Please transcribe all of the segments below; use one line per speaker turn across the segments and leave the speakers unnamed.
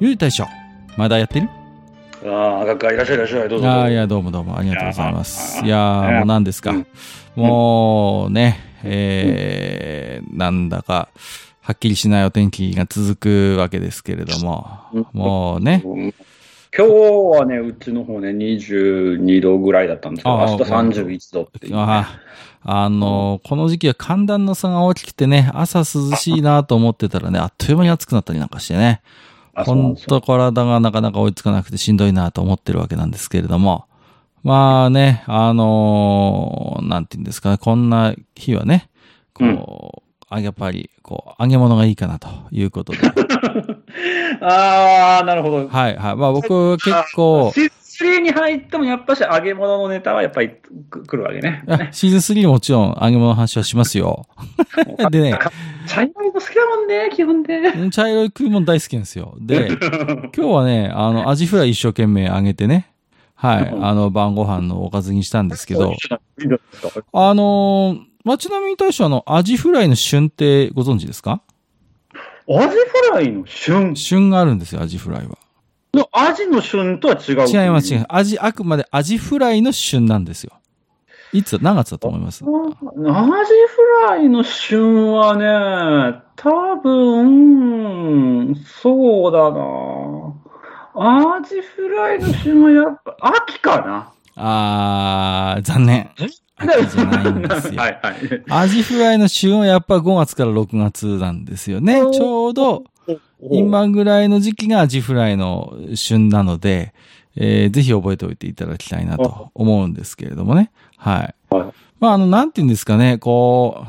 ゆう大将、まだやってる？
ああ、赤かいらっしゃいいらっしゃい、どうぞ。
ああ、いや、どうもどうも、ありがとうございます。いやもう何ですか？
うん
もうね、えー、なんだか、はっきりしないお天気が続くわけですけれども、
うん
もうね、
うん今日はね、うちの方ね、22度ぐらいだったんですけど、
ああ
明日31度っていう、ね。
ああの、この時期は寒暖の差が大きくてね、朝涼しいなと思ってたらね、あっという間に暑くなったりなんかしてね、本当体がなかなか追いつかなくてしんどいなと思ってるわけなんですけれども、まあね、あのなんて言うんですかね、こんな日はね、こう、あやっぱり、こう、揚げ物がいいかなということで。
ああ、なるほど。
はいはい。まあ僕結構、
シーズン3に入ってもやっぱし揚げ物のネタはやっぱりく来るわけね。
あシーズン3もちろん揚げ物の話はしますよ。でね、
茶色いの好きだもんね、基本で。
茶色い食い物大好きなんですよ。で、今日はね、あの、アジフライ一生懸命揚げてね、はい、あの、晩ご飯のおかずにしたんですけど、あのー、街並みに対してはあの、アジフライの旬ってご存知ですか？
アジフライの旬？
旬があるんですよ、アジフライは。
のアジの旬とは違う。
違います、違います。アジ、あくまでアジフライの旬なんですよ。いつ、何月だと思います？
アジフライの旬はね、多分、そうだな。アジフライの旬はやっぱ、秋かな。
あー、残念。秋じゃないんですよ。
はいはい。
アジフライの旬はやっぱ5月から6月なんですよね。ちょうど、今ぐらいの時期がアジフライの旬なので、えーぜひ覚えておいていただきたいなと思うんですけれどもね。はい。
はい
まあ、あの、なんて言うんですかね、こ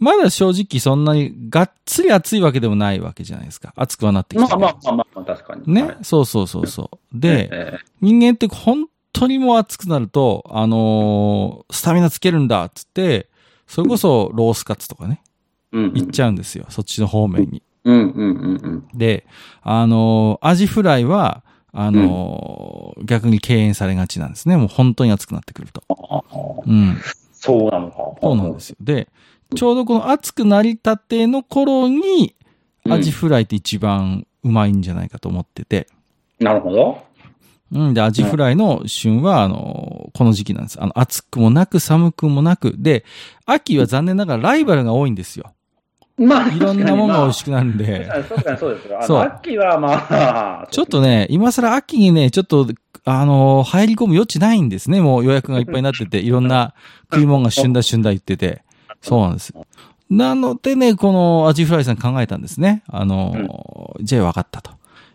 う、まだ正直そんなにがっつり暑いわけでもないわけじゃないですか。暑くはなってきて、
まあまあまあまあ、確かに。
ね、
はい
そうそうそうそう。で、
え
人間って本当にもう暑くなると、あのースタミナつけるんだっつって、それこそロースカツとかね、
ーうん
行っちゃうんですよ。そっちの方面に。
うんうんうんうん。
で、あのーアジフライは、あのー逆に敬遠されがちなんですね。もう本当に暑くなってくると。
ああ
うん。
そうなのか。
そうなんですよ。で、ちょうどこの暑くなりたての頃に、
うん
アジフライって一番うまいんじゃないかと思ってて。
なるほど。
うん。で、アジフライの旬は、あの、この時期なんです。あの、暑くもなく寒くもなく。で、秋は残念ながらライバルが多いんですよ。
まあ、
いろんなものが美味し
く
くなるんで。
そうかそうですよ。あの、秋はまあ、
ちょっとね、今更秋にね、ちょっと、あの、入り込む余地ないんですね。もう予約がいっぱいになってて、いろんな食い物が旬だ旬だ言ってて。そうなんです。なのでね、このアジフライさん考えたんですね。あの、じゃあ分かったと。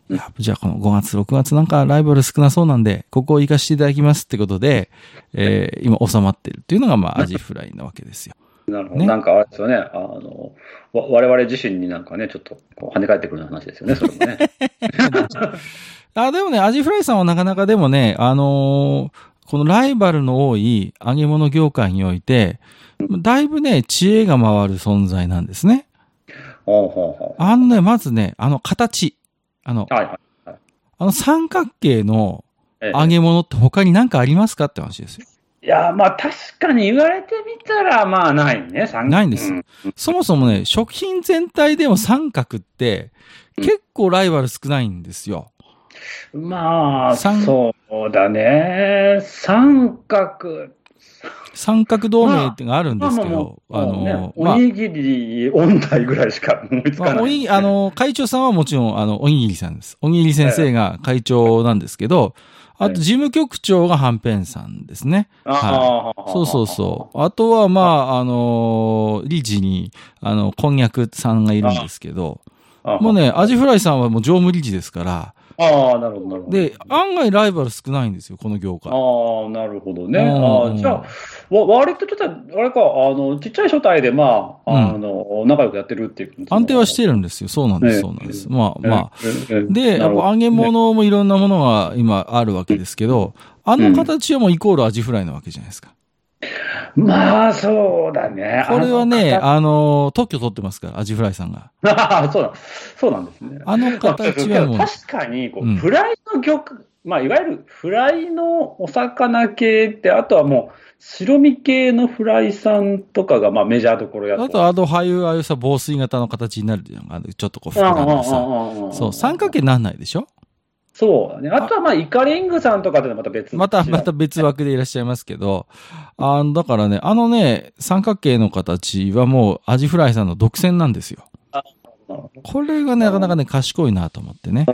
いや、じゃあこの5月、6月なんかライバル少なそうなんで、ここを行かせていただきますってことで、えー今収まってるっていうのが、まあ、アジフライなわけですよ。
なるほど。
ね
なんかあれですよね。あの、わ我々自身になんかね、ちょっとこう跳ね返ってくるような話ですよね、それもね。
あ、でもね、アジフライさんはなかなかでもね、あのーこのライバルの多い揚げ物業界において、だいぶね、知恵が回る存在なんですね。あのね、まずね、あの形。あの
う。、はいはい。
あの三角形の
ええ
揚げ物って他に何かありますかって話ですよ。
いや、まあ確かに言われてみたら、まあないね。三
ないんです
うん
そもそもね、食品全体でも三角って
うん
結構ライバル少ないんですよ。
まあ、
三
そうだね。三角。
三角同盟ってのがあるんですけど、あ
もうね
の、まあ
お、にぎり音大ぐらいしか思いつかない。
まあ、おにぎあの、会長さんはもちろん、あの、おにぎりさんです。おにぎり先生が会長なんですけど、あと、事務局長がはんぺんさんですね。
ああ
そうそうそう。あとは、まあ、あの、理事に、あの、こんにゃくさんがいるんですけど、
あ
もうね、アジフライさんはもう常務理事ですから、
ああ、なるほど、なるほど。
で、案外ライバル少ないんですよ、この業界。
ああ、なるほどね。
うん
ああじゃあ、わ割とちょっと、あれか、あの、ちっちゃい書体で、まあ、あの、仲良くやってるっていう。
安定はしてるんですよ。そうなんです、
ええ
そうなんです。まあまあ。で、やっぱ揚げ、物もいろんなものが今あるわけですけど、あの形はもうイコールアジフライなわけじゃないですか。
まあ、そうだね。
これはね、
あ
あの、特許取ってますから、アジフライさんが。
のそうだ、そうなんですね。
あの形はもう、
確かにこう、
うん
フライの魚、まあ、いわゆるフライのお魚系って、あとはもう、白身系のフライさんとかが、まあ、メジャーどころや
あと、あの、ああいう、ああいうさ、防水型の形になるじゃん。あのちょっとこう、膨らんでさ。そう、三角形になんないでしょ？
そうだね。あとは、まあ、イカリングさんとかってまた別
また、また別枠でいらっしゃいますけど、あだからね、あのね、三角形の形はもう、アジフライさんの独占なんですよ。これがね、なかなかね、賢いなと思ってね。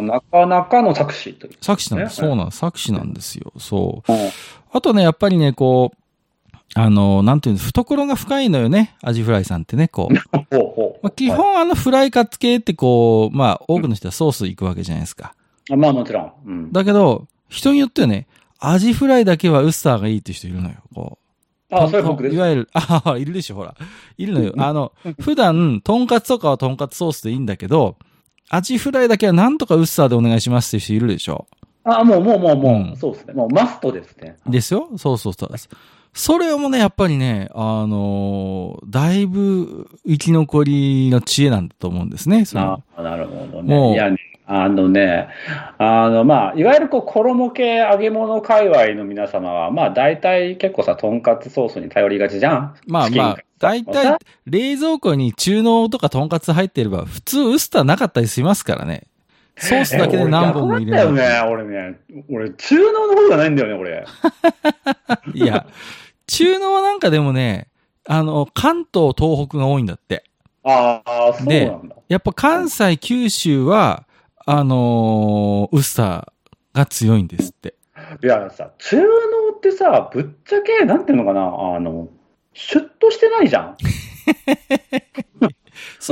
なかなかの作詞という。
作詞なんです。
ね
そうなんです。作詞なんですよ。そう。
うん
あとね、やっぱりね、こう、あの、なんていうんです、懐が深いのよね。アジフライさんってね、こう まあ、基本あのフライカツ系ってこう、まあ多くの人はソース行くわけじゃないですか。
あまあ、もちろん。うん。
だけど、人によってはね、アジフライだけはウスターがいいって人いるのよ。こう。
あ、それ僕です
い。わゆる、あ あ、いるでしょ、ほら。いるのよ。あの、普段、トンカツとかはトンカツソースでいいんだけど、アジフライだけはなんとかウッサーでお願いしますっていう人いるでしょ。
あ、もう、もう、もう、もう、
うん
そうですね。もうマストですね。
ですよそうそうそう。それもね、やっぱりね、あのーだいぶ生き残りの知恵なんだと思うんですね。その
あなるほど
もう
ね。いやね、あのね、あの、まあ、いわゆるこう、衣系揚げ物界隈の皆様は、まあ、大体結構さ、とんかつソースに頼りがちじゃん。
まあまあ、だいたい冷蔵庫に中濃とかとんかつ入ってれば、普通ウスターなかったりしますからね。ソースだけで何本も入れ。る。
だよね、俺ね。俺、中濃の方がないんだよね、俺。
いや、中濃なんかでもね、あの、関東、東北が多いんだって。
ああ、そう
で
なんだ。
やっぱ関西、九州は、あのーウスターが強いんですって。
いやさ、中濃ってさ、ぶっちゃけ、なんていうのかな、あの、シュッとしてないじゃん。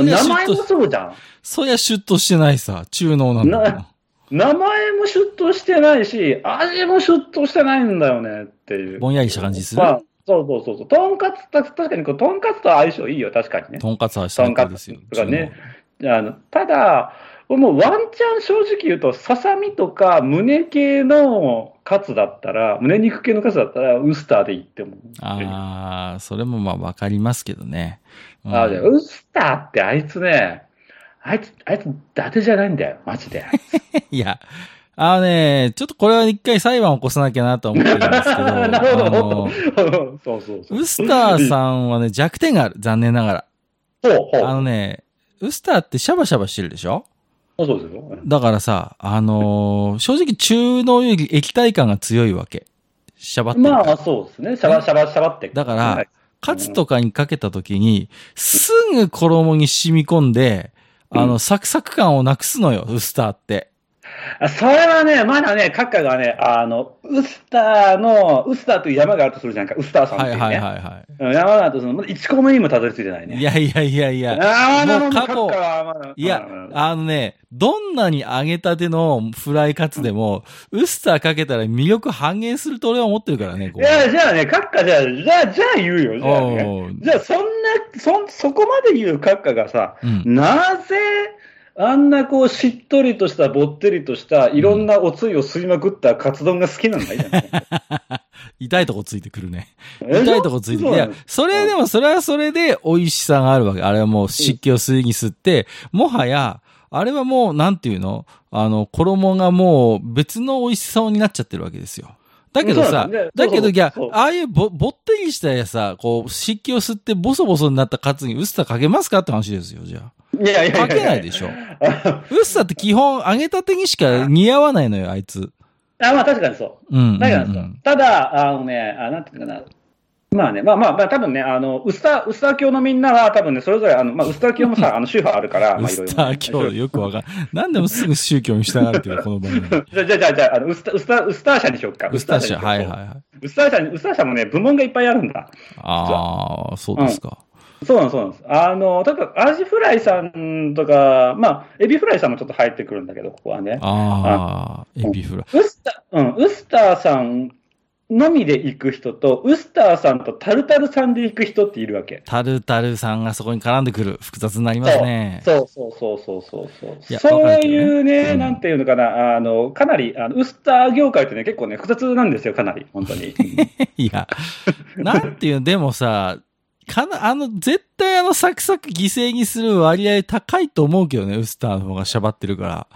名前もそうじゃん。
そりゃシュッとしてないさ、中濃なんだ。
名前もシュッとしてないし、味もシュッとしてないんだよねっていう。
ぼんやりした感じする？
まあ、そうそうそうそう。とんかつ、た確かにこう、とんかつと相性いいよ、確かにね。
とんかつは最高ですよ。
ねあのただ、もうワンチャン正直言うと、ささみとか胸系のカツだったら、胸肉系のカツだったら、ウスターでいいって思う。
ああ、それもまあわかりますけどね。うん
あでウスターってあいつね、あいつ、あいつ、伊達じゃないんだよ、マジで。
いや、あのね、ちょっとこれは一回裁判を起こさなきゃなと思ってるんですけど、
なる
あ
ほど
の、。
そうそうそう。
ウスターさんはね、弱点がある。残念ながら。
ほうほう。
あのね、ウスターってシャバシャバしてるでしょ？
そうですよ。
だからさ、あのー正直中濃より液体感が強いわけ。シャバって
まあ、そうですね。シャバシャバシャバって。
だから
はい
カツとかにかけた時に、すぐ衣に染み込んで、あの、サクサク感をなくすのよ、ウスターって。
あそれはね、まだね、閣下がね、あの、ウスターの、ウスターという山があるとするじゃんか、ウスターさんっていうね。
はいはいはいは
うん山があるとするの、1個目にもたどり着いてない
い。
ね。
いやいやいやいや。
あ
もう過去いや
うん、
あのね、どんなに揚げたてのフライカツでも、ウスターかけたら魅力半減すると俺は思ってるからね、こ
いや、じゃあね、閣下、じゃあ、じゃあ、じゃあ言うよ、じゃあ、ね。じゃあ、そんな、そ、そこまで言う閣下がさ、
うん。
なぜ、あんなこう、しっとりとした、ぼってりとした、いろんなおつゆを吸いまくったカツ丼が好きなんだい、
痛いとこついてくるね。
え
痛いとこついてくる。いや、それでも、それはそれで美味しさがあるわけ。あれはもう湿気を吸いに吸って、もはや、あれはもう、なんていうの？あの、衣がもう別の美味しさになっちゃってるわけですよ。だけどさ
ね、
だ。けど、いやああいうぼ、ぼってりしたやさ、こう、湿気を吸ってボソボソになったカツにウスターかけますかって話ですよ、じゃ
いやいやい
あ。
や
かけないでしょ。
あ
ウスターって基本揚げたてにしか似合わないのよ、あいつ。
まあ確かにそう。
うんうん、
だけど
うん。
ただ、あのね、あなんていうかな。まあね、まあまあ、まあ多分ね、あの、ウスター、ウスター教のみんなは多分ね、それぞれ、あの、まあ、ウスター教もさ、あの、宗派あるから、まあ
ウ
いろいろね
スター教よくわかんなんでもすぐ宗教に従うっていうか、この番組。
じゃあ、じゃあ、じゃあ、じゃあ、あの、ウスター、ウスター、ウスター社にしよっか。
ウスター社、はいはいはい。
ウスター社に、ウスター社もね、部門がいっぱいあるんだ。
ああ、そうですか。
そうなんです、そうなんです。あの、例えば、アジフライさんとか、まあ、エビフライさんもちょっと入ってくるんだけど、ここはね。
ああ、エビフライ。
ウスター、うん、ウスターさんのみで行く人と、ウスターさんとタルタルさんで行く人っているわけ。
タルタルさんがそこに絡んでくる。複雑になりますね。
そうそうそうそうそうそうそういうね、
うん
なんていうのかな、あの、かなり、あのウスター業界ってね、結構ね、複雑なんですよ、かなり、本当に。
いや、なんていうの、でもさ、かな、あの、絶対あのサクサク犠牲にする割合高いと思うけどね、ウスターの方がしゃばってるから。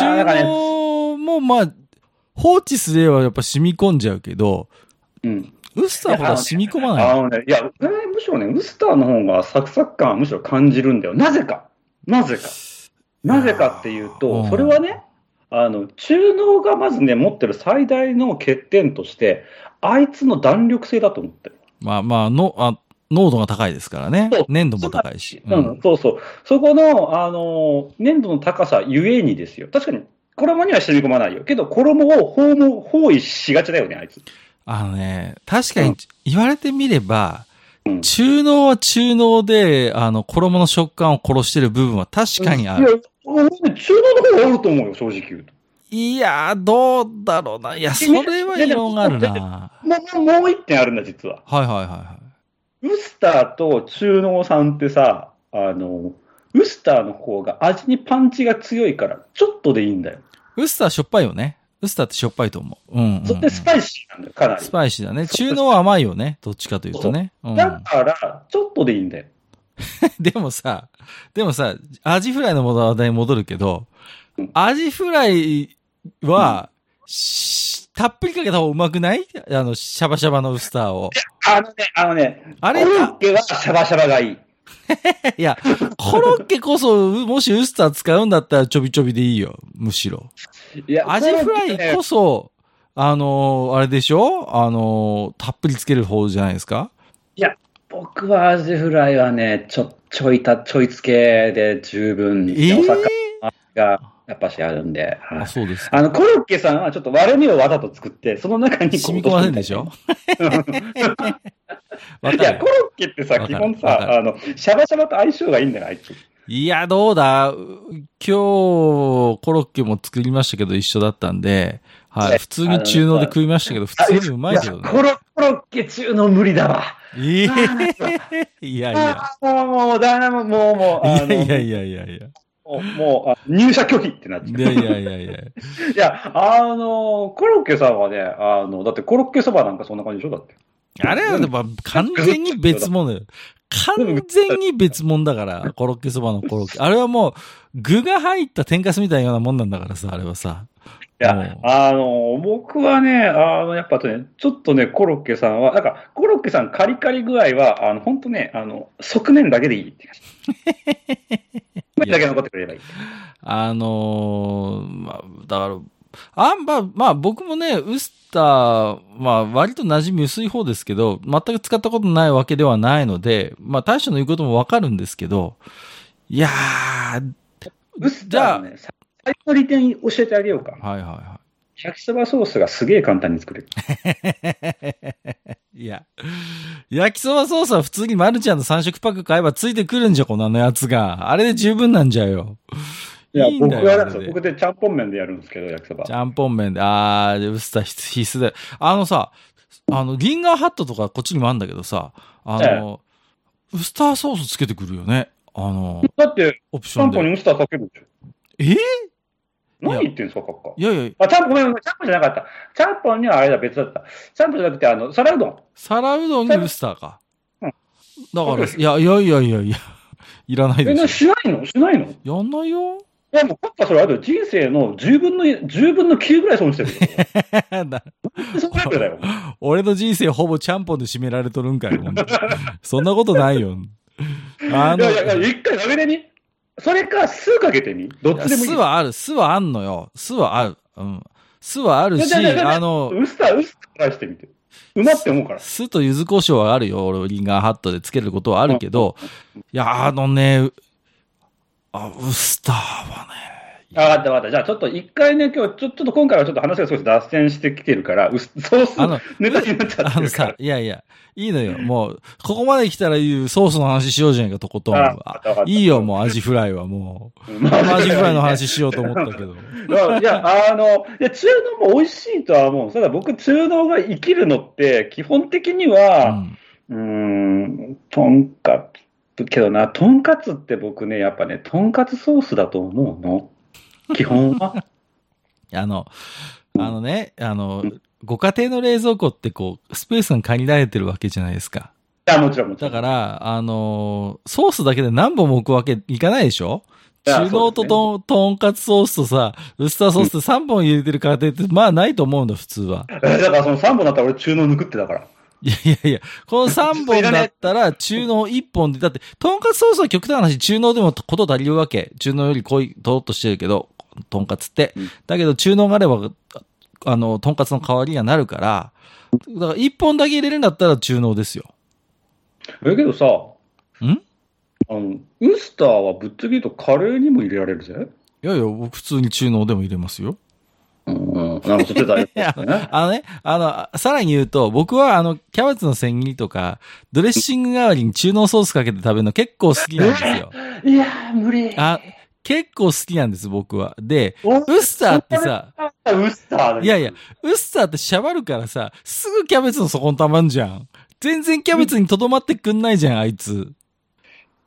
中
ね、
濃もまあ、放置すればやっぱ染み込んじゃうけど、
うん。
ウスターほど染み込まない。
あのね、いや、えーむしろね、ウスターの方がサクサク感はむしろ感じるんだよ。なぜか。なぜか。なぜかっていう
う
と、
ん
それはね、あの、中濃がまずね、持ってる最大の欠点として、あいつの弾力性だと思ってる。
まあまあ、の、あ、濃度が高いですからね。粘度も高いし。
う、ん、そうそう。そこの、あの、粘度の高さゆえにですよ。確かに、衣には染み込まないよ。けど、衣を包も包囲しがちだよね、あいつ。
あのね、確かに
うん
言われてみれば、
うん
中濃は中濃で、あの、衣の食感を殺してる部分は確かにある。
いや、中濃の方があると思うよ、正直言うと。
いやー、どうだろうな。いや、それは異論があるな。
もう、もう一点あるんだ、実は。
はいはいはいは
ウスターと中濃さんってさ、あの、ウスターの方が味にパンチが強いから、ちょっとでいいんだよ。
い。ウスターしょっぱいよね。ウスターってしょっぱいと思う。うんうん、うん。
それでスパイシーなんだよ、かなり
ス。パイシーだね。中濃は甘いよね。どっちかというとね。うん、
だから、ちょっとでいいんだよ。
でもさ、でもさ、アジフライの話題に戻るけど
うん、
アジフライは、したっぷりかけた方がうまくない？あの、シャバシャバのウスターを。
あのね、あのね、
あれ？
コロッケはシャバシャバがいい。
いや、コロッケこそ、もしウスター使うんだったらちょびちょびでいいよ。むしろ。
いや
アジフライこそ、あのーあれでしょ？あのーたっぷりつける方じゃないですか？
僕はアジフライはね、ちょ、ちょいた、ちょいつけで十分、
ええ
お魚がやっぱしあるんで、はい
あ、そうですか。
あの、コロッケさんはちょっと割れ目をわざと作って、その中に
染み込ませんでしょ？わ
いや、コ。ロッケってさ、基本さ、あの、シャバシャバと相性がいいんだよ、あい？つ。
いや、どうだ？う今日、コロッケも作りましたけど一緒だったんで、はい。
ね
普通に中濃で食いましたけど、普通にうまいけどね。
やコロ、コロッケ中の無理だわ。
ええ
あー
いやいや。
もう、もう、だめもう、もう、
いやいやいやいや。
もう、入社拒否ってなっちゃ。
いうやいやいやいや。
いや、あの、コロッケさんはね、あの、だってコロッケそばなんかそんな感じでしょだって。
あれはでも完全に別物よ。完全に別物だから、コロッケそばのコロッケ。あれはもう、具が入った天かすみたいなもんなんだからさ、あれはさ。
いや
うん、
あの、僕はね、あの、やっぱね、ちょっとね、コロッケさんは、なんか、コロッケさんカリカリ具合は、あの、本当ね、あの、側面だけでいいって感じ。だけ残ってくれればいい。
あのーまあ、だから、あんまあ、まあ僕もね、ウスター、まあ割と馴染み薄い方ですけど、全く使ったことないわけではないので、まあ大将の言うこともわかるんですけど、いやー、
ウスターのね、さ最初の利点教えてあげようか。
はいはいは
焼きそばソースがすげえ簡単に作れる。
い。いや、焼きそばソースは普通にマルちゃんの3色パック買えばついてくるんじゃ、このあのやつが。あれで十分なんじゃよ。
いや、
いい
僕は
で
僕でちゃんぽん麺でやるんですけど、焼きそば
ち。ゃんぽん麺で、あー、でウスター必必須で。あのさ、あの、リンガーハットとかこっちにもあるんだけどさ、あの、ウスターソースつけてくるよね。あの、
だって、
オプションで。
ちゃんぽんにウスターかけるでしょ。
えー？
何言ってんすか、カッカ。
いやいや、
あ、ちゃんぽん、ごめんごめん、ちゃんぽんじゃなかった。ちゃんぽんにはあれだ、別だった。ちゃんぽんじゃなくて、あの、皿うどん。
皿うどんにウスターか。
うん
だから、いやいやいやいやいや、いらないでし
しないの？しないの？い
ょ。やんないよ。
や、もう、カッカそれあれだよ。人生の10分の、10分の9ぐらい損してる そだよ。
俺の人生ほぼちゃんぽんで締められとるんかい、そんなことないよ。あの、
いやいや一回投げてみ？それか、酢かけてみ？どっちでもいい。
巣はある、巣はあんのよ。巣はある。うん。巣はあるし、あの、
ウスター、ウスター返してみて。うまって思うから。
酢と柚子胡椒はあるよ。俺、リンガーハットでつけることはあるけど、いや、あのね、あ、ウスターはね、
あ、わかったわかった。じゃあちょっと一回ね、今日、ちょちょっと今回はちょっと話が少し脱線してきてるから、うソース
あの
ネタになっちゃってるから
さ。、いやいや、いいのよ。もう、ここまで来たら言うソースの話しようじゃないか、とことんいいよ、もうアジフライはもう。
ま
あのアジフライの話しようと思ったけど。
いや、あの、いや、中濃も美味しいとは思う。ただ僕、中濃が生きるのって、基本的に
う
は、
ん。
うーん、とんかつ、けどな、とんかつって僕ね、やっぱね、とんかつソースだと思うの。基本は？
あの、あのね、あの、ご家庭の冷蔵庫ってこう、スペースが限られてるわけじゃないですか。
いや、もちろんもちろん。
だから、あの、ソースだけで何本も置くわけいかないでしょ？中濃ととん、とんかつソースとさ、ウスターソースって3本入れてる家庭って、まあないと思うんだ、普通は。
えだからその3本だったら俺中濃抜くってだから。
いやいやいや、この3本だったら中濃1本で、だって、とんかつソースは極端な話、中濃でもこと足りるわけ。中濃より濃い、とろっとしてるけど、とんかつって
うん。
だけど中濃があれば、あの、とんかつの代わりにはなるから、だから1本だけ入れるんだったら中濃ですよ。
え、けどさ、
ん？
あの、ウスターはぶっちゃけ言うとカレーにも入れられるぜ。
いやいや、僕普通に中濃でも入れますよ。
うん、なんかそっちだよ。
や あのね、あの、さらに言うと、僕はあの、キャベツの千切りとか、ドレッシング代わりに中濃ソースかけて食べるの結構好きなんですよ。
いやー、無理。
あ、結構好きなんです、僕は。で、
ウ
ウスターってさ、
ウスター
いやいや、ウスターってしゃばるからさ、すぐキャベツの底にたまんじゃん。全然キャベツにとどまってくんないじゃん、あいつ。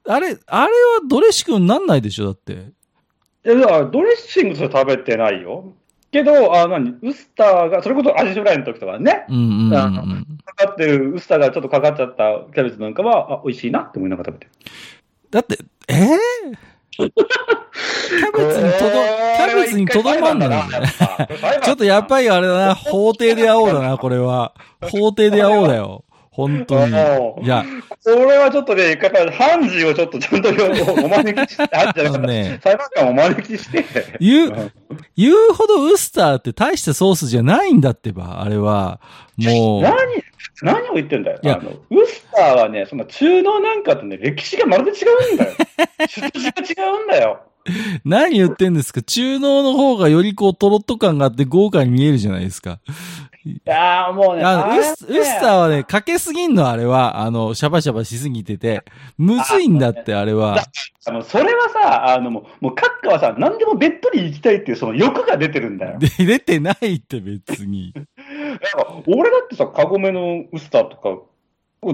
あれ、あれはドレッシングになんないでしょ、だって。
いや、だからドレッシングそれ食べてないよ。けど、あ、何？ウスターが、それこそアジフライの時とかね、
うんうんうんうん。
かかってる、ウスターがちょっとかかっちゃったキャベツなんかは、あ、美味しいなって思いながら食べてる。
だって、えー、キャベツにとど、キャベツにとどまんないんだよ。ちょっとやっぱりあれだな、法廷で会おうだな、これは。法廷で会おうだよ。本当に。いや、
これはちょっとね、判事をちょっとちゃんとお招きして、あ、じゃなかった、
ね
裁判官をお招きして、
言う、言うほどウスターって大したソースじゃないんだってば、あれは。もう。
何、何を言ってんだよ。
いや
あの、ウスターはね、そんな中濃なんかとね、歴史がまるで違うんだよ。出自が違うんだよ。
何言ってんですか？中濃の方がよりこうトロッと感があって豪華に見えるじゃないですか。
いやーもうね、
あのウ
れ
スウスターはね、かけすぎんの、あれは。あの、シャバシャバしすぎてて。むずいんだって、あれは。
あの、それはさ、あの、もう、もう、閣下はさ、何でもべっとり行きたいっていう、その欲が出てるんだよ。
で、出てないって別に。
俺だってさ、カゴメのウスターとか、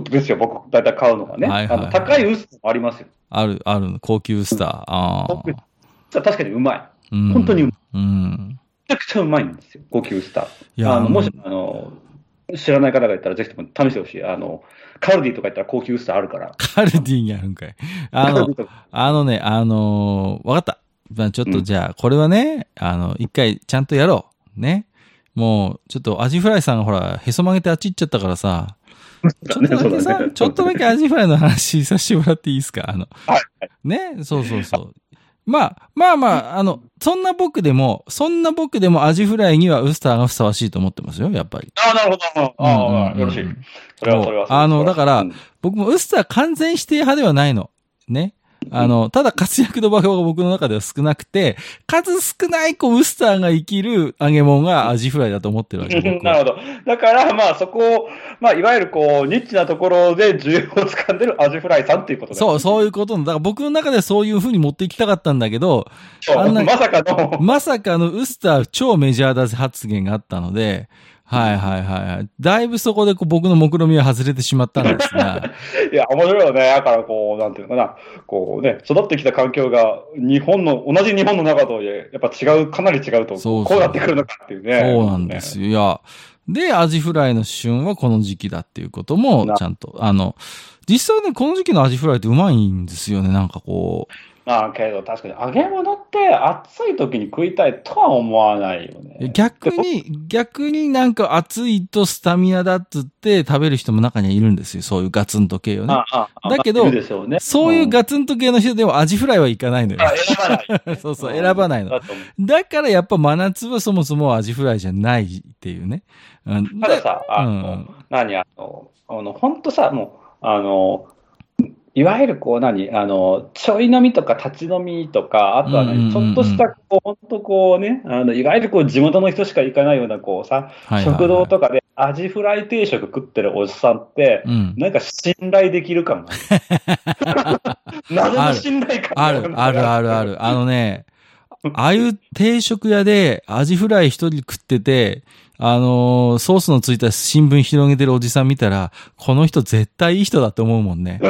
ですよ、僕、だいたい買うのがね。
はいはいはい
あの高いウスターもありますよ。
ある、ある、高級ウスター。ああ。
確かにうまい。
うん
本当にうまい
うん。
めちゃくちゃうまいんですよ、高級ウスター。
いや、
あの、もし
も、
あの、知らない方がいたら、ぜひとも試してほしい。あの、カルディとか行ったら高級ウスターあるから。
カルディにあるんかい。あのあのね、あのーわかった。まあちょっとじゃあ、これはね、あの、一回ちゃんとやろう。ね。もう、ちょっとアジフライさんがほら、へそ曲げてあっち行っちゃったからさ、ちょっとだけさ、ちょっとだけアジフライの話させてもらっていいですか？あの、
はい
ね、そうそうそう。まあ、まあまあ、あの、そんな僕でも、そんな僕でもアジフライにはウスターがふさわしいと思ってますよ、やっぱり。
ああ、なるほど。ああ、よろしい。それは、それは。
あのだから
うん
僕もウスター完全否定派ではないの。ね？あの、ただ活躍の場が僕の中では少なくて、数少ないこうウスターが生きる揚げ物がアジフライだと思ってるわけ。
なるほど。だから、まあ、そこを、まあ、いわゆるこう、ニッチなところで需要を掴んでるアジフライさんっていうことだ
そう、そういうことの。だから僕の中ではそういう風に持っていきたかったんだけど、あんな
まさかの、
まさかのウスター超メジャーだぜ発言があったので、はいはいはいはい。だいぶそこでこう僕の目論見は外れてしまったんですが、
いや、面白いよね。だから、こう、なんていうのかな、こうね、育ってきた環境が、日本の、同じ日本の中とはいえ、やっぱ違う、かなり違うと、
そうそう
こうなってくるのかっていうね。
そうなんですよ。いや、で、アジフライの旬はこの時期だっていうことも、ちゃんと、あの、実際ね、この時期のアジフライってうまいんですよね、なんかこう。
まあ、けど、確かに、揚げ物って暑い時に食いたいとは思わないよね。
逆に、逆になんか暑いとスタミナだっつって食べる人も中にはいるんですよ。そういうガツンと系をね。
あああ
だけど
ね
そういうガツンと系の人でもアジフライはいかないのよ
あ。選ばない。
そうそう、選ばないの。
だ
からやっぱ真夏はそもそもアジフライじゃないっていうね。うん
たださ、あの、
うん
何、あの、あの、本当さ、もう、あの、いわゆるこう何、あの、ちょい飲みとか立ち飲みとか、あとは何、ちょっとした、こう、ほんとこうね、あの、いわゆるこう、地元の人しか行かないような、こうさ、
はいはいはい
食堂とかでアジフライ定食食ってるおじさんって、
うん。
なんか信頼できる感がある。謎の信頼感が
ある、ある、ある、ある。あのね、ああいう定食屋でアジフライ一人食ってて、あのーソースのついた新聞広げてるおじさん見たら、この人絶対いい人だって思うもんね。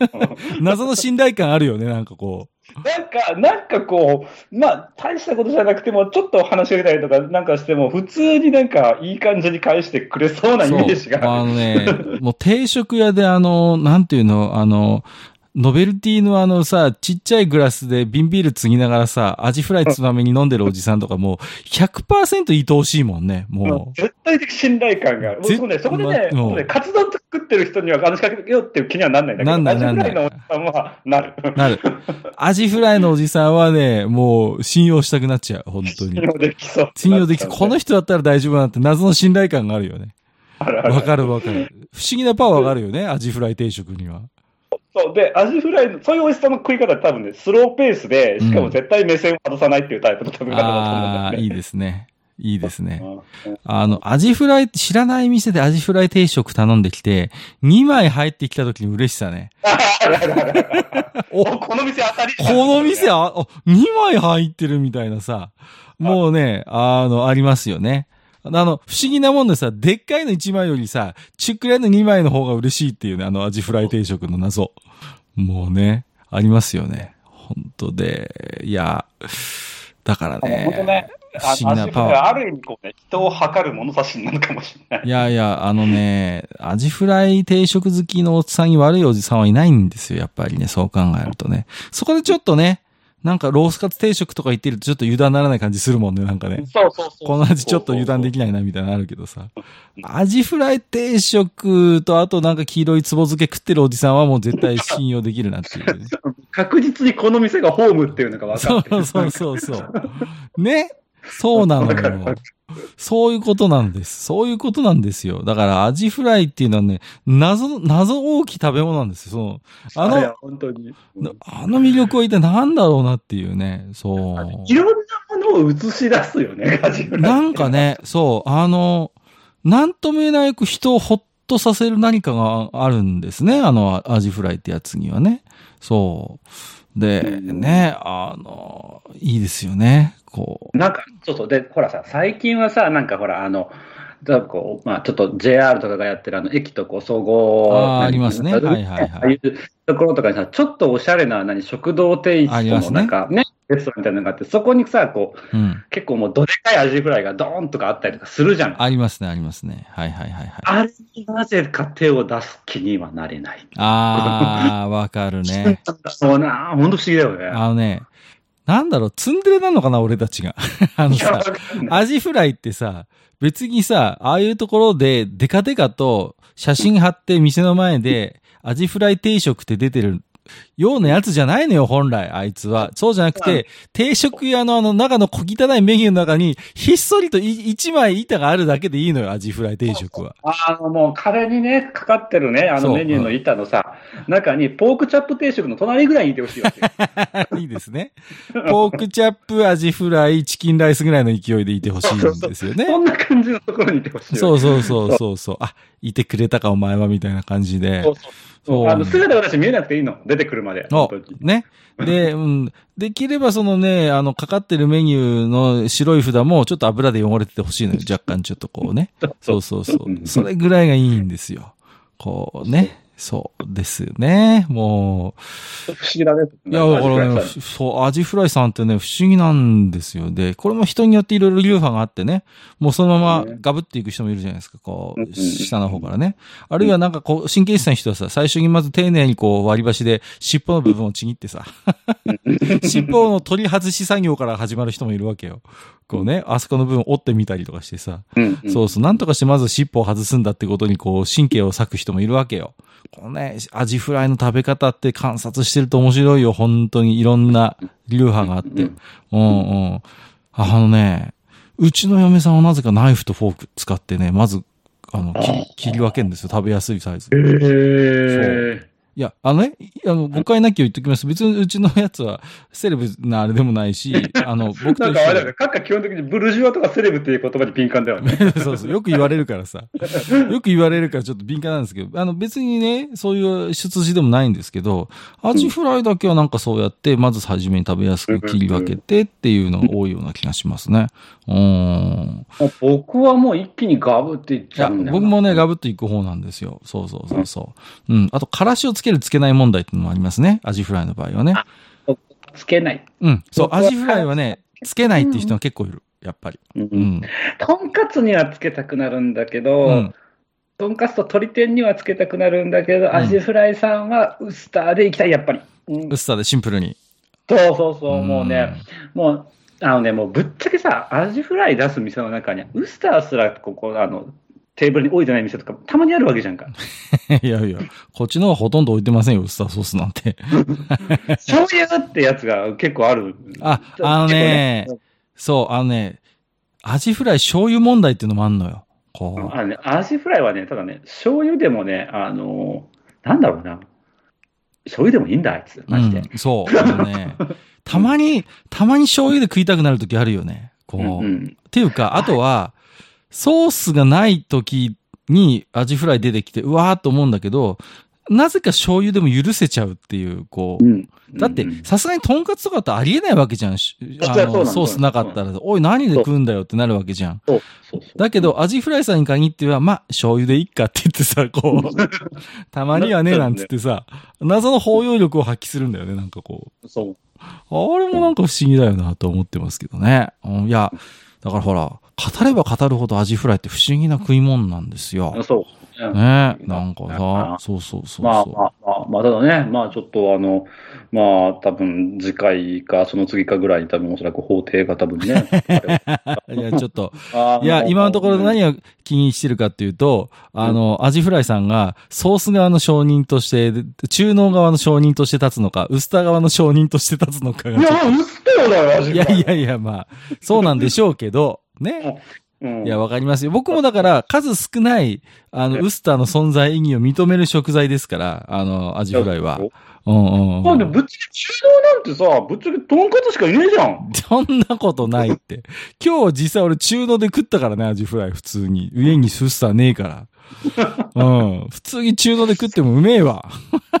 謎の信頼感あるよね、なんかこ
なんか、なんかこう、まあ、大したことじゃなくても、ちょっと話しかけたりとかなんかしても、普通になんかいい感じに返してくれそうな
う。
イメージが
あ。のね、もう定食屋であの、なんていうの、あの、ノベルティのあのさ、ちっちゃいグラスで瓶ビール継ぎながらさ、アジフライつまみに飲んでるおじさんとかもう100%愛おしいもんね、もう。
絶対的信頼感がある。
ぜ
そうね、そこでね、
ま
そうねカツ丼作ってる人には話しかけようっていう気にはなんないんだけど、
なんない
アジフライのおじさんはなる。
なる。アジフライのおじさんはね、もう信用したくなっちゃう、本当に。
信用できそう。
信用できそう。この人だったら大丈夫なんて謎の信頼感があるよね。わかるわかる。不思議なパワーがあるよね、アジフライ定食には。
そう。で、アジフライの、そういうおじさんの食い方は多分ね、スローペースで、しかも絶対目線を外さないっていうタイプの食べ方だと思うんだ
ああ、
よね。
いいですね。いいですね。
うん
あの、アジフライ、知らない店でアジフライ定食頼んできて、2枚入ってきた時に嬉しさね。お
お、この店当たり
この店、あ、あ2枚入ってるみたいなさ、もうね、あの、ありますよね。あの、不思議なもんでさ、でっかいの1枚よりさ、ちっくらいの2枚の方が嬉しいっていうね、あの、アジフライ定食の謎。もうね、ありますよね。本当で、いや、だからね。
本当ね、
不思議なパワー
ある意味こうね、人を測る物差しになるかもしれない。
いやいや、あのね、アジフライ定食好きのおっさんに悪いおじさんはいないんですよ、やっぱりね、そう考えるとね。そこでちょっとね、なんかロースカツ定食とか言ってるとちょっと油断ならない感じするもんね、なんかね。
そうそうそう。
この味ちょっと油断できないな、みたいなのあるけどさ。アジフライ定食と、あとなんか黄色い壺漬け食ってるおじさんはもう絶対信用できるなっていうね。
確実にこの店がホームっていうのが分かる。
そうそうそうそう。ね？そうなのよ。そういうことなんです。そういうことなんですよ。だから、アジフライっていうのはね、謎、謎大きい食べ物なんですよ。その、あの
本当に。
あの魅力は一体何だろうなっていうね。そう。
いろんなものを映し出すよね、アジフライ。
なんかね、そう、あの、なんとも言えないく人をほっとさせる何かがあるんですね。あの、アジフライってやつにはね。そう。で、
うん
ね、あの、いいですよね。こう。
なんか、そうそう。で、ほらさ、最近はさ、なんかほら、あの、だこう、まあちょっと JR とかがやってるあの、駅とこう、総合。何
あーありますねはいはいはい
ああいうところとかにさ、ちょっとおしゃれな、何、食堂テイストのなんかね、レストランみたいなのがあって、そこにさ、こう、
うん。
結構もうどでかいアジフライがドーンとかあったりとかするじゃん。
ありますね、ありますね。はいはいはいはい。
あれになぜか手を出す気にはなれない。
あー、わかるね。
そうな、本当不思議だよね。
あのね、なんだろう、ツンデレなのかな、俺たちが。あのさ、アジフライってさ、別にさ、ああいうところでデカデカと写真貼って店の前でアジフライ定食って出てるようなやつじゃないのよ、本来、あいつは。そうじゃなくて、定食屋のあの中の小汚いメニューの中に、ひっそりとい一枚板があるだけでいいのよ、アジフライ定食は。
あの、もう、壁にね、かかってるね、あのメニューの板のさ、中に、ポークチャップ定食の隣ぐらいにいてほしいわけよ。
いいですね。ポークチャップ、アジフライ、チキンライスぐらいの勢いでいてほしいんですよね。
そんな感じのところにいてほしい。
そうそうそうそうそう。あ、いてくれたかお前はみたいな感じで。
そうそう
そう
あの、姿私見えなくていいの。出てくるまで。
お
本当に
ね。で、うん。できればそのね、あの、かかってるメニューの白い札もちょっと油で汚れててほしいのよ。若干ちょっとこうね。そうそうそうう。
ん
それぐらいがいいんですよ。こうね。そうですよね。も
不思議だね。
う。いや、だからね、そう、アジフライさんってね、不思議なんですよ。で、これも人によっていろいろ流派があってね、もうそのままガブっていく人もいるじゃないですか。こう、下の方からね。あるいはなんかこう、神経質な人はさ、最初にまず丁寧にこう割り箸で尻尾の部分をちぎってさ、尻尾の取り外し作業から始まる人もいるわけよ。こうね、あそこの部分折ってみたりとかしてさ、
うんうん
そうそう、なんとかしてまず尻尾を外すんだってことにこう、神経を割く人もいるわけよ。このね、アジフライの食べ方って観察してると面白いよ。本当にいろんな流派があって。うんうん。あのね、うちの嫁さんはなぜかナイフとフォーク使ってね、まず、あの、切り分けるんですよ。食べやすいサイズ。
へー
いや、あのね、いあの、誤解なきを言っときます。別にうちのやつはセレブなあれでもないし、あの、僕と一
なんかあれだ
緒
よね、カッカ基本的にブルジュアとかセレブっていう言葉に敏感だよね。
で。そうそう。よく言われるからさ。よく言われるからちょっと敏感なんですけど、あの別にね、そういう出自でもないんですけど、アジフライだけはなんかそうやって、まず初めに食べやすく切り分けてっていうのが多いような気がしますね。うん。
僕はもう一気にガブっていっちゃうんだよな。
僕もね、ガブッといく方なんですよ。そうそうそうそう。うん。あと、からしをつけるつけない問題っていうのもありますね。アジフライの場合はね。
つけない。
うん。そう、アジフライはね、つけないっていう人が結構いる。やっぱり。
う。
うんん。
とんかつにはつけたくなるんだけど、
うん。
とんかつと鶏天にはつけたくなるんだけど、
ん
アジフライさんはウスターでいきたい、やっぱり。うん
ウスターでシンプルに。
そうそうそう、もうね、もう、あのね、もうぶっちゃけさ、アジフライ出す店の中には、ウスターすらここ、あの、テーブルに置いてない店とか、たまにあるわけじゃんか。
いやいや、こっちの方がほとんど置いてませんよ、ウスターソースなんて。
醤油ってやつが結構ある。
ああのね
結構
そう、あのね、アジフライ醤油問題っていうのもあんのよ。こう。
あのね、アジフライはね、ただね、醤油でもね、あの、なんだろうな。醤油でもいいんだ、あいつ。マジで。
うん、そう。あのね、たまに、たまに醤油で食いたくなるときあるよね。こう。
うんうん
っていうか、あとは、ソースがない時にアジフライ出てきて、うわーっと思うんだけど、なぜか醤油でも許せちゃうっていう、こう。
うん
だって
うん、
さすがにとんかつとかってありえないわけじゃん。しあの、ソースなかったら、おい、何で食うんだよってなるわけじゃん。だけど、アジフライさんに限っては、まあ、醤油でいっかって言ってさ、こう、たまにはね、なんつってさ、謎の包容力を発揮するんだよね、なんかこう。
そう。
あれもなんか不思議だよなと思ってますけどね。うんいや、だからほら、語れば語るほどアジフライって不思議な食い物なんですよ。
そう。
ねなんか
まあ
さ、そうそうそう。
まあまあまあ、まあ、ただね、まあちょっとあの、まあ多分次回かその次かぐらいに多分おそらく法廷が多分ね。
いや、ちょっと、
あ
いや、今のところ何
が、
を気にしてるかっていうと、あの、アジフライさんがソース側の承認として、で中濃側の承認として立つのか、ウスター側の承認として立つのかが
いや、嘘だよ、マジ
いやいやいや、まあ、そうなんでしょうけど、ね。
うん
いや、わかりますよ。僕もだから、数少ない、あの、
ね
ウスターの存在意義を認める食材ですから、あの、アジフライは。うんうん
まあでも
うん。
ぶっちゃけ中道なんてさ、ぶっちゃけとんかつしかいねえじゃん。
そんなことないって。今日実際俺中濃で食ったからね、アジフライ普通に。上にウスターねえから。うん。普通に中濃で食ってもうめえわ。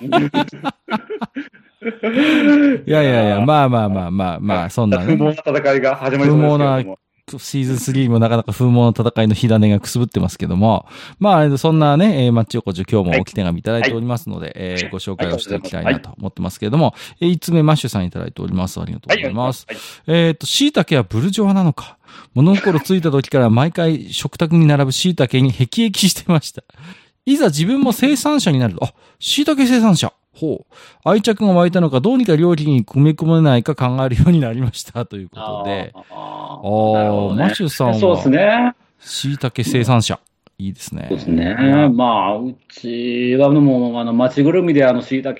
いやいやいや、まあまあまあまあまあ、そんなね。
不毛な戦いが始まりそうですけれども。
シーズン3もなかなか風貌の戦いの火種がくすぶってますけども、まあ、そんなね、えーマッチ横丁今日もおき手紙いただいておりますので、えーご紹介をしていきたいなと思ってますけれども、えー5つ目マッシュさんいただいております。ありがとうございます。
はい。
えっ、と、椎茸はブルジョワなのか。物心ついた時から毎回食卓に並ぶ椎茸に辟易してました。いざ自分も生産者になると、あ、椎茸生産者。ほう。愛着が湧いたのか、どうにか料理に組み込めないか考えるようになりました。ということで。
あ
あ
ね
マシュさんは、
そうですね。
椎茸生産者。いいですね。
そうですね。まあ、うちはもう、あの、町ぐるみで、あの、椎茸、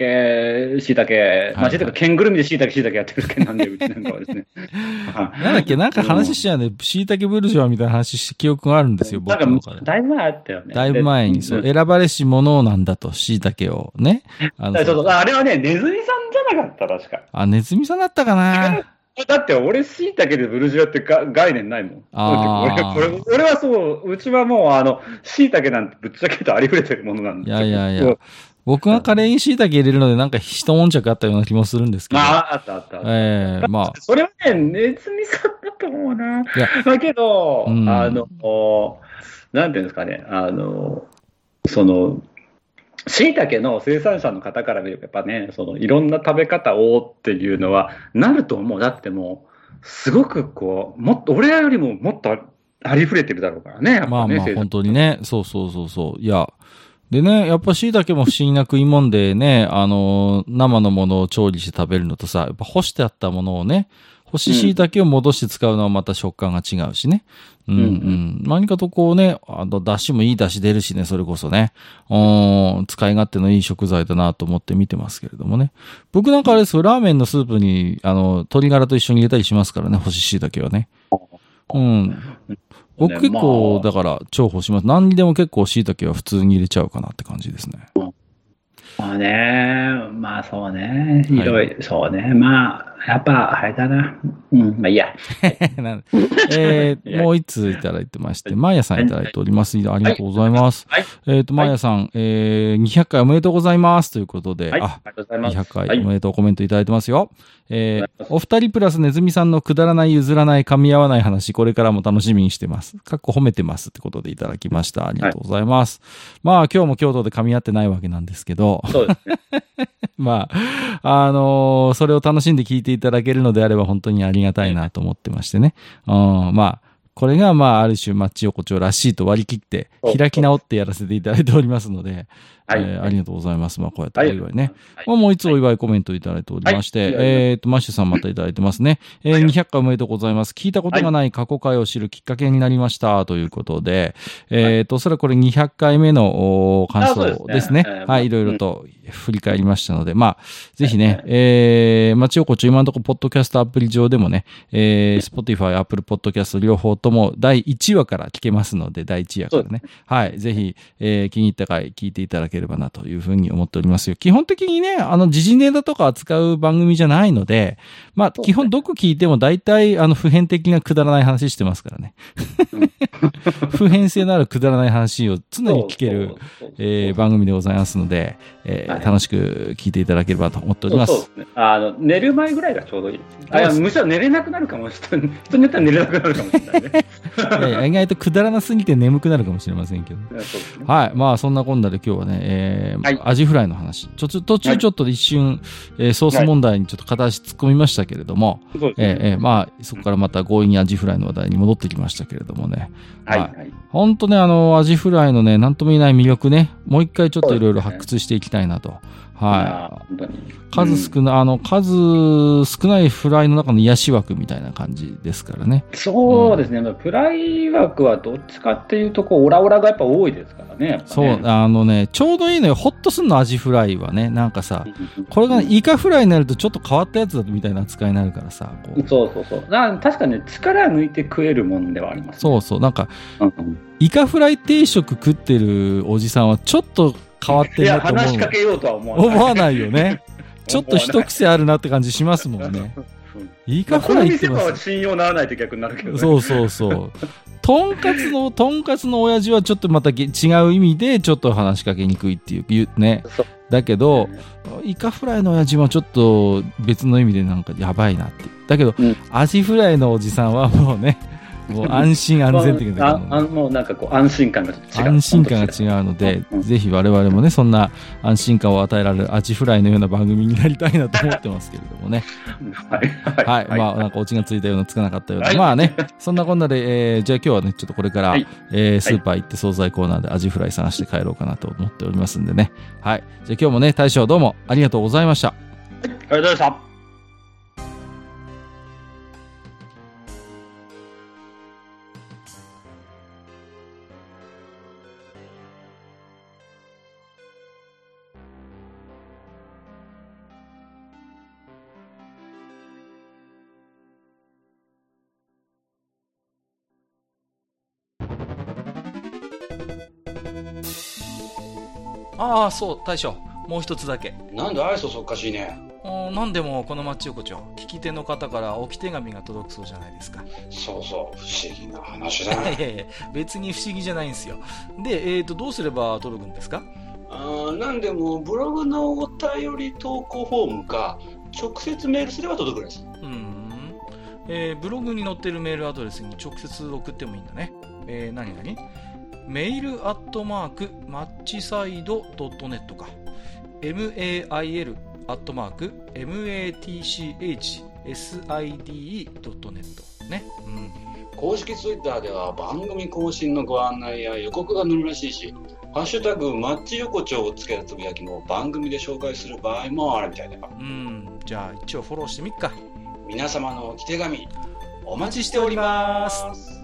椎茸、
い
町というか、県ぐるみで椎茸、椎茸やってる県なんで、うちなんかはですね。
なんだっけ、なんか話しちゃうね。椎茸ブルジョワみたいな話し記憶があるんですよ、僕
なんか、
の中で。
だいぶ前あったよね。
だいぶ前に、そう、
で
選ばれし者なんだと、椎茸をね。あ
だからちょっとあれはね、ネズミさんじゃなかった、確か。
あ、ネズミさんだったかな？
だって俺、椎茸でブルジョアってが概念ないもん。
あー
俺俺俺はそう、うちはもう、あの、椎茸なんてぶっちゃけとありふれてるものなんで。
いやいやいや。僕がカレーに椎茸入れるので、なんか一悶着あったような気もするんですけど。
まあ、あったあったあった。
ええまあ。
それはね、ネズミさんだと思うな。
いや
だけど、
うん
あの、なんていうんですかね、あの、その、椎茸の生産者の方から見れば、やっぱね、そのいろんな食べ方をっていうのは、なると思う。だってもう、すごくこう、もっと、俺らよりももっとありふれてるだろうからね、やっぱね。
まあまあ、本当にね。そうそうそうそう。いや。でね、やっぱ椎茸も不思議な食い物でね、あの、生のものを調理して食べるのとさ、やっぱ干してあったものをね、干し椎茸を戻して使うのはまた食感が違うしね。うんう
うん
ん。何かとこうね、あの、出汁もいい出汁出るしね、それこそね。うん、使い勝手のいい食材だなと思って見てますけれどもね。僕なんかあれですよ、ラーメンのスープに、あの、鶏ガラと一緒に入れたりしますからね、干し椎茸はね。うん。僕結構、
まあ
だから、重宝します。何にでも結構椎茸は普通に入れちゃうかなって感じですね。
まあね、まあそうね、いろいろ、そうね、まあ、やっぱ、あれだな。うん、まあいいや。
えー、もう一通いただいてまして、マーヤさんいただいております。ありがとうございます。
はい。
えっ、と、マーヤさん、えー、200回おめでとうございます。ということで、
はい。あ
あ
り、がとうございます。
200回
はい
おめでとうコメントいただいてますよ。えーお二人プラスネズミさんのくだらない譲らない噛み合わない話、これからも楽しみにしてます。かっこ褒めてますってことでいただきました。ありがとうございます。まあ今日も京都で噛み合ってないわけなんですけど、
そうですね。
まあ、あのーそれを楽しんで聞いていただけるのであれば本当にありがたいなと思ってましてね。うん、まあ、これがまあある種マッチ横丁らしいと割り切って開き直ってやらせていただいておりますので、
はい。
えーありがとうございます。まあこうやってお
はい
祝いね。
はい
まあもう一つお祝いコメントいただいておりまして、
はい
えっ、と、マッシュさんまたいただいてますね。えー200回おめでとうございます。聞いたことがない過去回を知るきっかけになりました。ということで、えっ、と、それはこれ200回目のお感想
ですね
はい、いろいろと振り返りましたので、まあ、ぜひね、えー、まあ、ちよこちょ今のところ、ポッドキャストアプリ上でもね、えー、Spotify、Apple Podcast 両方とも第1話から聞けますので、第1話からね。はい、ぜひ、えー、気に入った回聞いていただければなというふうに思っておりますよ。基本的にね、あの、時事ネタとか扱う番組じゃないので、まあ、基本どこ聞いても大体、あの、普遍的なくだらない話してますからね。普遍性のあるくだらない話を常に聞ける、えー番組でございますので、えー
はい
楽しく聞いていただければと思っております。
そうですね。あの、寝る前ぐらいがちょうどいい。
です
むしろ寝れなくなるかもしれない。人によっては寝れなくなるかもしれないね。
意外とくだらなすぎて眠くなるかもしれませんけど。はい。まあ、そんなこんなで今日はね、えー
はい
アジフライの話。ちょっと途中ちょっと一瞬、えーソース問題にちょっと片足突っ込みましたけれども。えーえーまあ、そこからまた強引にアジフライの話題に戻ってきましたけれどもね。
はい。
は
はい。
ほんとね、あの、アジフライのね、なんとも言えない魅力ね、もう一回ちょっといろいろ発掘していきたいなと。はい。
い。本当に。
数少ない、あの、数少ないフライの中の癒し枠みたいな感じですからね。
そうですね。プライ枠はどっちかっていうと、こう、オラオラがやっぱ多いですからね。やっぱ
そう
ね、
あのね、ちょうどいいのよ。ホッとすんのアジフライはね。なんかさ、これがねイカフライになるとちょっと変わったやつだみたいな扱いになるからさ、こう
そうそうそう。な確かにね、力抜いて食えるもんではあります、ね。
そうそう、なんか、
うんうん。
イカフライ定食食ってるおじさんはちょっと変わってるなと思う
話しかけようとは思わない。
思わないよね。ちょっと一癖あるなって感じしますもんね。
う ん
イカ
まあ、この店。は信用ならないと逆になるけどね。
そうそうそう。とんかつの、とんかつの親父はちょっとまたげ違う意味でちょっと話しかけにくいっていうね。だけど、イカフライの親父はちょっと別の意味でなんかやばいなって。だけど、
うん
アジフライのおじさんはもうね、もう安心安全っていう
あもうなんかこう安心感が違う。
安心感が違うので、
うん
ぜひ我々もね、そんな安心感を与えられるアジフライのような番組になりたいなと思ってますけれどもね。
はい。
はい。
はい。
まあ、なんかオチがついたような、つかなかったような。
はい
まあね、そんなこんなで、えーじゃあ今日はね、ちょっとこれから、
はい
えースーパー行って惣菜コーナーでアジフライ探して帰ろうかなと思っておりますんでね。はい。じゃあ今日もね、大将どうもありがとうございました。
ありがとうございました。
ああ、そう、大将。もう一つだけ。
なんで愛想そっかしいね。
なんでもこの町横丁、聞き手の方から置き手紙が届くそうじゃないですか。
そうそう、不思議な話だね。
いやいや、別に不思議じゃないんですよ。で、えっ、と、どうすれば届くんですか？
あーなんでも、ブログのお便り投稿フォームか、直接メールすれば届くです。
うーん。えーブログに載ってるメールアドレスに直接送ってもいいんだね。えー、何々メールアットマークマッチサイドドットネットか。mail アットマーク matchside.net ね。うん。
公式ツイッターでは番組更新のご案内や予告が載るらしいし、ハッシュタグマッチ横丁をつけたつぶやきも番組で紹介する場合もあるみたいだよ。
うん。じゃあ一応フォローしてみっか。
皆様のお手紙、お
お
待ちしております。